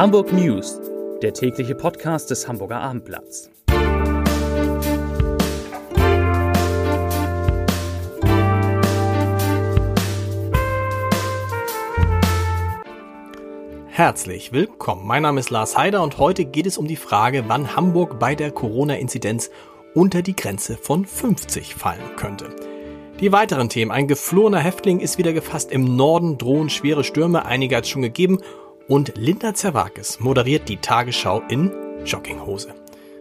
Hamburg News, der tägliche Podcast des Hamburger Abendblatts. Herzlich willkommen. Mein Name ist Lars Heider und heute geht es um die Frage, wann Hamburg bei der Corona-Inzidenz unter die Grenze von 50 fallen könnte. Die weiteren Themen. Ein geflohener Häftling ist wieder gefasst. Im Norden drohen schwere Stürme, einige hat es schon gegeben. Und Linda Zerwakis moderiert die Tagesschau in Jogginghose.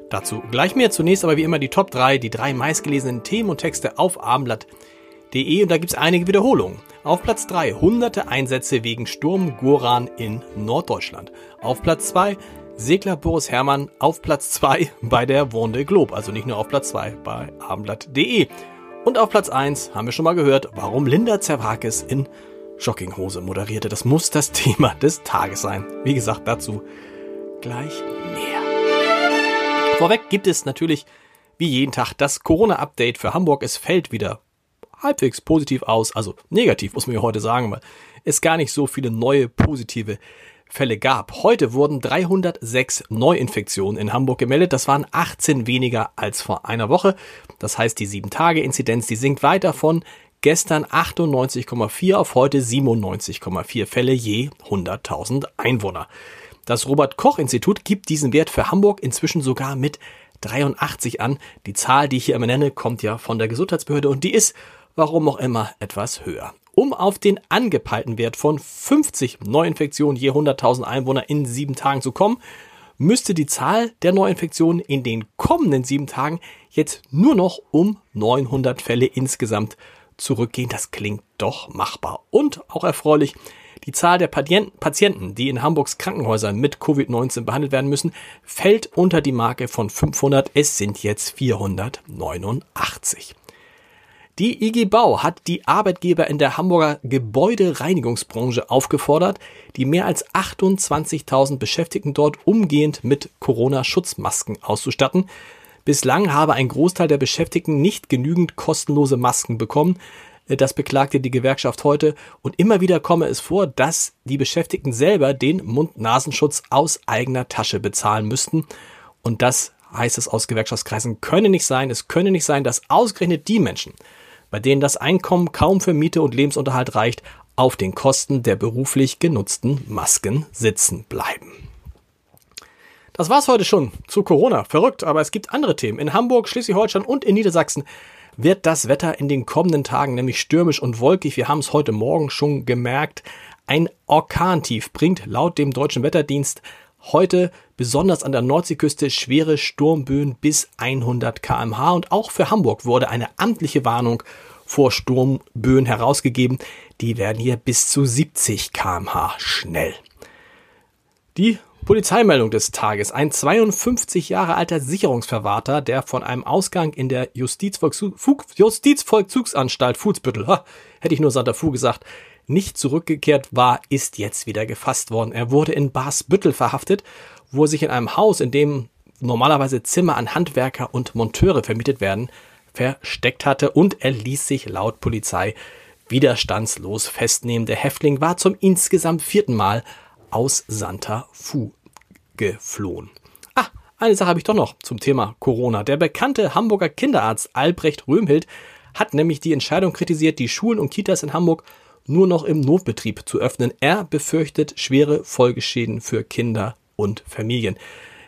Dazu gleich mehr. Zunächst aber wie immer die Top 3, die drei meistgelesenen Themen und Texte auf abendblatt.de und da gibt's einige Wiederholungen. Auf Platz 3 hunderte Einsätze wegen Sturm Goran in Norddeutschland. Auf Platz 2 Segler Boris Herrmann auf Platz 2 bei der Wonde Globe, also nicht nur auf Platz 2 bei abendblatt.de. Und auf Platz 1 haben wir schon mal gehört, warum Linda Zerwakis in Jogginghose moderierte. Das muss das Thema des Tages sein. Wie gesagt, dazu gleich mehr. Vorweg gibt es natürlich wie jeden Tag das Corona-Update für Hamburg. Es fällt wieder halbwegs positiv aus, also negativ muss man ja heute sagen, weil es gar nicht so viele neue positive Fälle gab. Heute wurden 306 Neuinfektionen in Hamburg gemeldet. Das waren 18 weniger als vor einer Woche. Das heißt, die 7-Tage-Inzidenz, die sinkt weiter von gestern 98,4 auf heute 97,4 Fälle je 100.000 Einwohner. Das Robert Koch Institut gibt diesen Wert für Hamburg inzwischen sogar mit 83 an. Die Zahl, die ich hier immer nenne, kommt ja von der Gesundheitsbehörde und die ist, warum auch immer, etwas höher. Um auf den angepeilten Wert von 50 Neuinfektionen je 100.000 Einwohner in sieben Tagen zu kommen, müsste die Zahl der Neuinfektionen in den kommenden sieben Tagen jetzt nur noch um 900 Fälle insgesamt zurückgehen. Das klingt doch machbar. Und auch erfreulich, die Zahl der Patienten, die in Hamburgs Krankenhäusern mit Covid-19 behandelt werden müssen, fällt unter die Marke von 500. Es sind jetzt 489. Die IG Bau hat die Arbeitgeber in der Hamburger Gebäudereinigungsbranche aufgefordert, die mehr als 28.000 Beschäftigten dort umgehend mit Corona-Schutzmasken auszustatten. Bislang habe ein Großteil der Beschäftigten nicht genügend kostenlose Masken bekommen. Das beklagte die Gewerkschaft heute und immer wieder komme es vor, dass die Beschäftigten selber den Mund-Nasenschutz aus eigener Tasche bezahlen müssten. Und das heißt es aus Gewerkschaftskreisen könne nicht sein. Es könne nicht sein, dass ausgerechnet die Menschen, bei denen das Einkommen kaum für Miete und Lebensunterhalt reicht, auf den Kosten der beruflich genutzten Masken sitzen bleiben. Das war's heute schon zu Corona. Verrückt, aber es gibt andere Themen. In Hamburg, Schleswig-Holstein und in Niedersachsen wird das Wetter in den kommenden Tagen nämlich stürmisch und wolkig. Wir haben es heute Morgen schon gemerkt. Ein Orkantief bringt laut dem deutschen Wetterdienst Heute besonders an der Nordseeküste schwere Sturmböen bis 100 kmh und auch für Hamburg wurde eine amtliche Warnung vor Sturmböen herausgegeben. Die werden hier bis zu 70 kmh schnell. Die Polizeimeldung des Tages. Ein 52 Jahre alter Sicherungsverwahrter, der von einem Ausgang in der Justizvollzugsanstalt Fußbüttel, hätte ich nur Santa Fu gesagt, nicht zurückgekehrt war, ist jetzt wieder gefasst worden. Er wurde in Basbüttel verhaftet, wo er sich in einem Haus, in dem normalerweise Zimmer an Handwerker und Monteure vermietet werden, versteckt hatte und er ließ sich laut Polizei widerstandslos festnehmen. Der Häftling war zum insgesamt vierten Mal aus Santa Fu geflohen. Ah, eine Sache habe ich doch noch zum Thema Corona. Der bekannte Hamburger Kinderarzt Albrecht Röhmhild hat nämlich die Entscheidung kritisiert, die Schulen und Kitas in Hamburg nur noch im Notbetrieb zu öffnen. Er befürchtet schwere Folgeschäden für Kinder und Familien.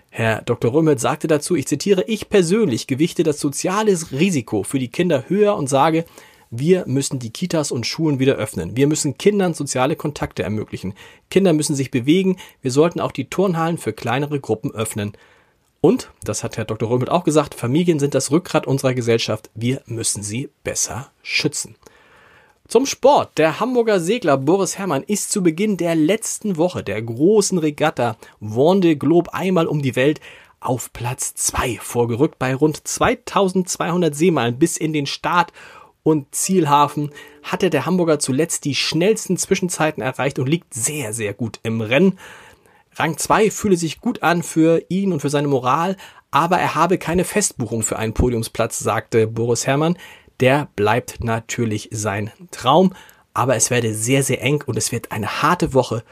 Herr Dr. Römmelt sagte dazu, ich zitiere, ich persönlich gewichte das soziale Risiko für die Kinder höher und sage, wir müssen die Kitas und Schulen wieder öffnen. Wir müssen Kindern soziale Kontakte ermöglichen. Kinder müssen sich bewegen. Wir sollten auch die Turnhallen für kleinere Gruppen öffnen. Und, das hat Herr Dr. Römmelt auch gesagt, Familien sind das Rückgrat unserer Gesellschaft. Wir müssen sie besser schützen. Zum Sport. Der Hamburger Segler Boris Herrmann ist zu Beginn der letzten Woche der großen Regatta Vendée Globe einmal um die Welt auf Platz 2 vorgerückt bei rund 2200 Seemeilen bis in den Start und Zielhafen hatte der Hamburger zuletzt die schnellsten Zwischenzeiten erreicht und liegt sehr, sehr gut im Rennen. Rang 2 fühle sich gut an für ihn und für seine Moral, aber er habe keine Festbuchung für einen Podiumsplatz, sagte Boris Herrmann der bleibt natürlich sein Traum. Aber es werde sehr, sehr eng und es wird eine harte Woche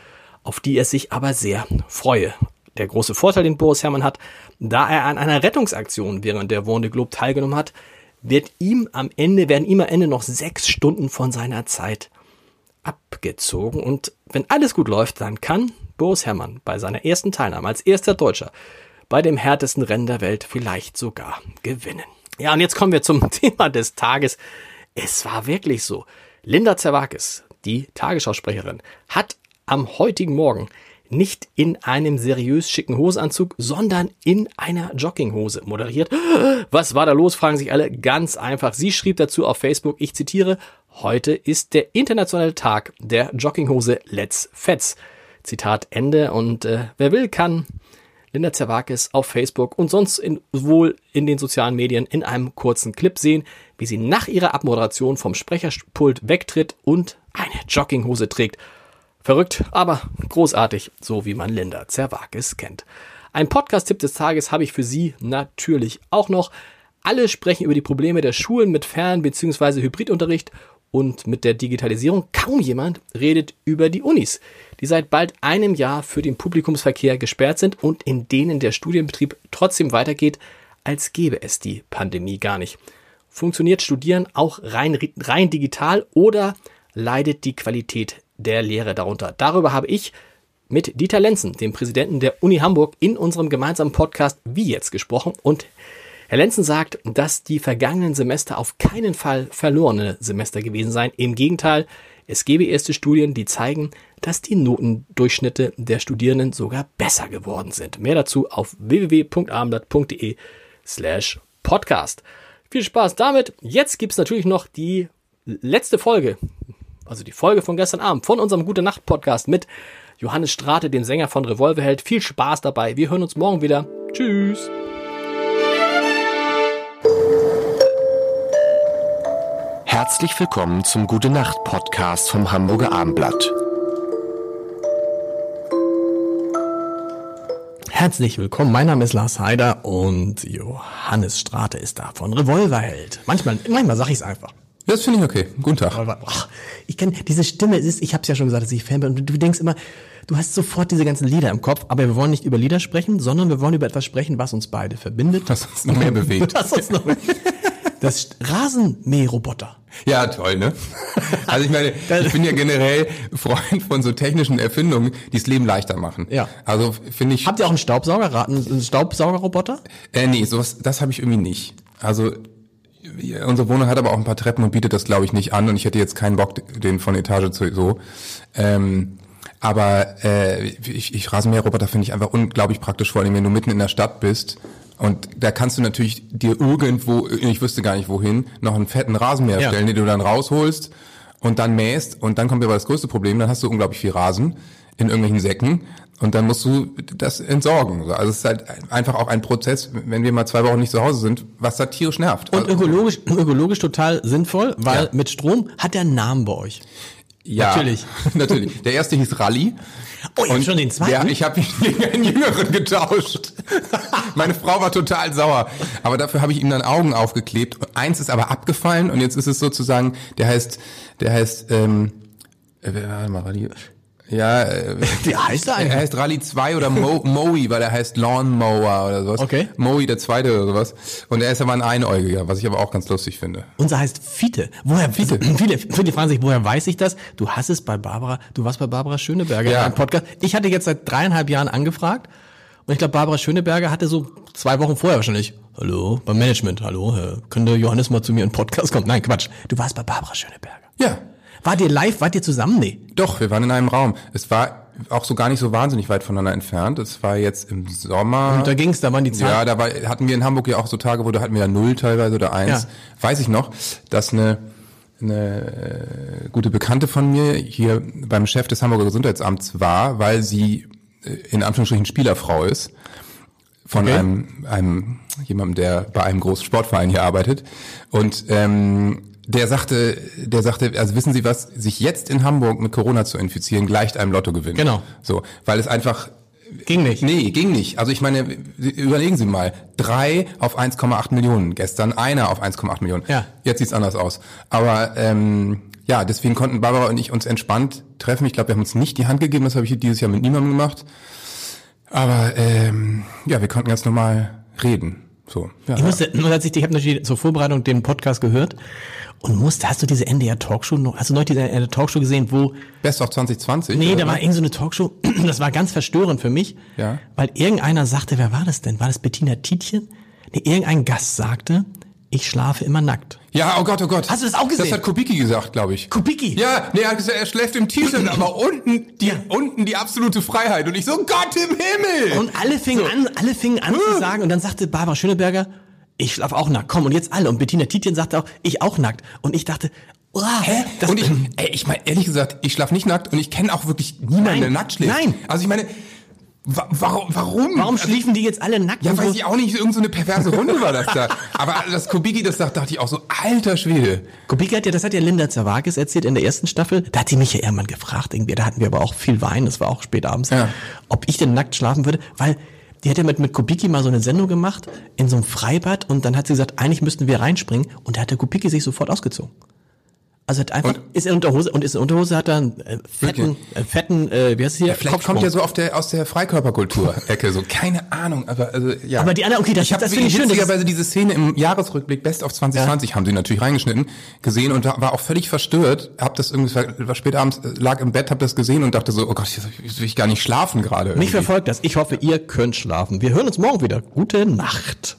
auf die er sich aber sehr freue. Der große Vorteil, den Boris Herrmann hat, da er an einer Rettungsaktion während der Wohnde Globe teilgenommen hat, wird ihm am Ende, werden ihm am Ende noch sechs Stunden von seiner Zeit abgezogen. Und wenn alles gut läuft, dann kann Boris Herrmann bei seiner ersten Teilnahme als erster Deutscher bei dem härtesten Rennen der Welt vielleicht sogar gewinnen. Ja, und jetzt kommen wir zum Thema des Tages. Es war wirklich so. Linda Zerwakis, die Tagesschausprecherin, hat am heutigen Morgen nicht in einem seriös schicken Hosenanzug, sondern in einer Jogginghose moderiert. Was war da los, fragen sich alle. Ganz einfach. Sie schrieb dazu auf Facebook, ich zitiere, heute ist der internationale Tag der Jogginghose Let's Fets. Zitat Ende. Und äh, wer will, kann Linda Zerwakis auf Facebook und sonst in, wohl in den sozialen Medien in einem kurzen Clip sehen, wie sie nach ihrer Abmoderation vom Sprecherpult wegtritt und eine Jogginghose trägt. Verrückt, aber großartig, so wie man Linda Zerwakis kennt. Ein Podcast-Tipp des Tages habe ich für Sie natürlich auch noch. Alle sprechen über die Probleme der Schulen mit Fern- bzw. Hybridunterricht und mit der Digitalisierung. Kaum jemand redet über die Unis, die seit bald einem Jahr für den Publikumsverkehr gesperrt sind und in denen der Studienbetrieb trotzdem weitergeht, als gäbe es die Pandemie gar nicht. Funktioniert Studieren auch rein, rein digital oder leidet die Qualität der Lehre darunter. Darüber habe ich mit Dieter Lenzen, dem Präsidenten der Uni Hamburg, in unserem gemeinsamen Podcast Wie jetzt gesprochen. Und Herr Lenzen sagt, dass die vergangenen Semester auf keinen Fall verlorene Semester gewesen seien. Im Gegenteil, es gebe erste Studien, die zeigen, dass die Notendurchschnitte der Studierenden sogar besser geworden sind. Mehr dazu auf www.abendblatt.de slash podcast. Viel Spaß damit. Jetzt gibt's natürlich noch die letzte Folge also die Folge von gestern Abend von unserem Gute Nacht Podcast mit Johannes Strate, dem Sänger von Revolverheld. Viel Spaß dabei. Wir hören uns morgen wieder. Tschüss. Herzlich willkommen zum Gute Nacht Podcast vom Hamburger Abendblatt. Herzlich willkommen. Mein Name ist Lars Heider und Johannes Strate ist da von Revolverheld. Manchmal, manchmal sag ich es einfach. Das finde ich okay. Guten Tag. Ich kenne diese Stimme, ist, ich habe es ja schon gesagt, dass ich Fan bin. Und du denkst immer, du hast sofort diese ganzen Lieder im Kopf, aber wir wollen nicht über Lieder sprechen, sondern wir wollen über etwas sprechen, was uns beide verbindet. Was uns noch mehr bewegt. Was uns noch mehr das Rasenmäherroboter. Ja, toll, ne? Also ich meine, ich bin ja generell Freund von so technischen Erfindungen, die das Leben leichter machen. Ja. Also finde ich. Habt ihr auch einen Staubsauger, einen Staubsaugerroboter? Äh, nee, sowas, das habe ich irgendwie nicht. Also unsere Wohnung hat aber auch ein paar Treppen und bietet das, glaube ich, nicht an. Und ich hätte jetzt keinen Bock, den von Etage zu so. Ähm, aber äh, ich, ich Rasenmäherroboter finde ich einfach unglaublich praktisch, vor allem wenn du mitten in der Stadt bist. Und da kannst du natürlich dir irgendwo, ich wüsste gar nicht wohin, noch einen fetten Rasenmäher ja. stellen, den du dann rausholst und dann mähst. Und dann kommt aber das größte Problem, dann hast du unglaublich viel Rasen in irgendwelchen Säcken und dann musst du das entsorgen. Also es ist halt einfach auch ein Prozess, wenn wir mal zwei Wochen nicht zu Hause sind, was da tierisch nervt. Und also, ökologisch, ökologisch total sinnvoll, weil ja. mit Strom hat der einen Namen bei euch. Ja, natürlich. natürlich. Der erste hieß Rally. Oh, ich hab schon den zweiten? Ja, ich habe ihn gegen einen Jüngeren getauscht. Meine Frau war total sauer. Aber dafür habe ich ihm dann Augen aufgeklebt. Eins ist aber abgefallen und jetzt ist es sozusagen, der heißt, der heißt, ähm, äh, warte mal, Rally. Ja, äh, wie heißt er eigentlich? Er heißt Rally 2 oder Mo Moe, weil er heißt Lawnmower oder sowas. Okay. Moe der zweite oder sowas. Und er ist aber ein Einäugiger, was ich aber auch ganz lustig finde. Unser heißt Fiete. Woher Fiete? Viele, viele fragen sich, woher weiß ich das? Du hast es bei Barbara, du warst bei Barbara Schöneberger ja. im Podcast. Ich hatte jetzt seit dreieinhalb Jahren angefragt und ich glaube, Barbara Schöneberger hatte so zwei Wochen vorher wahrscheinlich. Hallo, beim Management, hallo, könnte Johannes mal zu mir in den Podcast kommen? Nein, Quatsch. Du warst bei Barbara Schöneberger. Ja. Wart ihr live? Wart ihr zusammen? Nee. Doch, wir waren in einem Raum. Es war auch so gar nicht so wahnsinnig weit voneinander entfernt. Es war jetzt im Sommer. Und da ging's, da waren die Zahlen. Ja, da war, hatten wir in Hamburg ja auch so Tage, wo da hatten wir ja null teilweise oder eins. Ja. Weiß ich noch, dass eine, eine äh, gute Bekannte von mir hier beim Chef des Hamburger Gesundheitsamts war, weil sie äh, in Anführungsstrichen Spielerfrau ist von okay. einem, einem jemandem, der bei einem großen Sportverein hier arbeitet. Und ähm, der sagte, der sagte, also wissen Sie was, sich jetzt in Hamburg mit Corona zu infizieren, gleicht einem Lottogewinn. Genau. So, weil es einfach Ging nicht. Nee, ging nicht. Also ich meine, überlegen Sie mal, drei auf 1,8 Millionen gestern, einer auf 1,8 Millionen. Ja. Jetzt sieht's anders aus. Aber ähm, ja, deswegen konnten Barbara und ich uns entspannt treffen. Ich glaube, wir haben uns nicht die Hand gegeben, das habe ich dieses Jahr mit niemandem gemacht. Aber ähm, ja, wir konnten ganz normal reden. So, ja, ich musste, nur als ich, ich habe natürlich zur Vorbereitung den Podcast gehört und musste, hast du diese NDR Talkshow noch, hast du noch diese NDR Talkshow gesehen, wo... Best of 2020? Nee, da war irgend so eine Talkshow, das war ganz verstörend für mich, Ja. weil irgendeiner sagte, wer war das denn? War das Bettina Tietjen? Nee, irgendein Gast sagte, ich schlafe immer nackt. Ja, oh Gott, oh Gott. Hast du das auch gesehen? Das hat Kubicki gesagt, glaube ich. Kubicki? Ja, nee, er hat gesagt, er schläft im T-Shirt, aber unten die, unten die absolute Freiheit. Und ich so, Gott im Himmel! Und alle fingen an, alle fingen an zu sagen, und dann sagte Barbara Schöneberger, ich schlaf auch nackt, komm, und jetzt alle. Und Bettina Tietjen sagte auch, ich auch nackt. Und ich dachte, oh, Hä? Das, und ich, ey, ich meine, ehrlich gesagt, ich schlaf nicht nackt und ich kenne auch wirklich niemanden, Nein, der nackt schläft. nein. Also ich meine, wa warum? Warum, warum schliefen die jetzt alle nackt? Ja, weiß so? ich auch nicht, irgend so eine perverse Runde war das da. Aber das Kubicki das sagt, dachte ich auch so, alter Schwede. Kubicki hat ja, das hat ja Linda Zerwakis erzählt in der ersten Staffel. Da hat sie mich ja irgendwann gefragt, irgendwie, da hatten wir aber auch viel Wein, das war auch spät abends, Ja. ob ich denn nackt schlafen würde, weil die hat ja mit, mit Kubicki mal so eine Sendung gemacht in so einem Freibad und dann hat sie gesagt, eigentlich müssten wir reinspringen und da hat der Kubicki sich sofort ausgezogen. Also hat einfach, Und- ist in Unterhose und ist in Unterhose hat er einen äh, fetten, äh, fetten, äh, wie heißt es hier? Vielleicht Kopfsprung. kommt ja so auf der, aus der Freikörperkultur-Ecke, so, keine Ahnung, aber, also, ja. Aber die anderen, okay, das, Ich habe das finde ich schön. Witzigerweise diese Szene im Jahresrückblick Best of 2020 haben sie natürlich reingeschnitten, gesehen und war auch völlig verstört. Hab das irgendwie, war spät abends, äh, lag im Bett, hab das gesehen und dachte so, oh Gott, jetzt will ich gar nicht schlafen gerade. mich verfolgt das. Ich hoffe, ihr könnt schlafen. Wir hören uns morgen wieder. Gute Nacht.